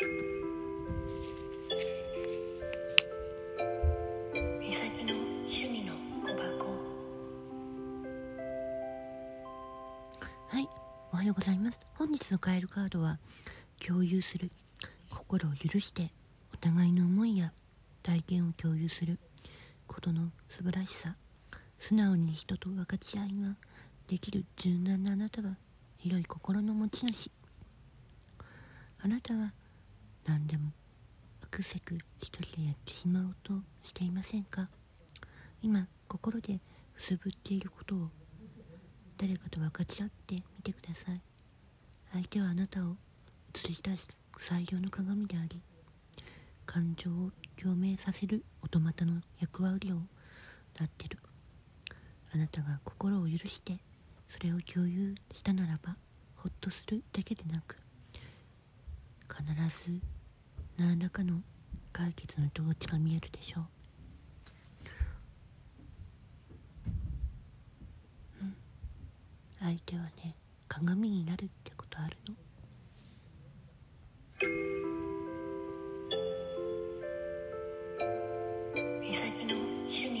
はい、おはようございます。本日のカエルカードは共有する心を許してお互いの思いや体験を共有することの素晴らしさ素直に人と分かち合いができる柔軟なあなたは広い心の持ち主あなたは何でもあくせく一人でやってしまおうとしていませんか？今心でくすぶっていることを誰かと分かち合ってみてください。相手はあなたを映し出す最良の鏡であり感情を共鳴させるオトマタの役割をなってる。あなたが心を許してそれを共有したならばほっとするだけでなく必ず何らかの解決の統治が見えるでしょう、うん、相手はね鏡になるってことあるの？美の趣味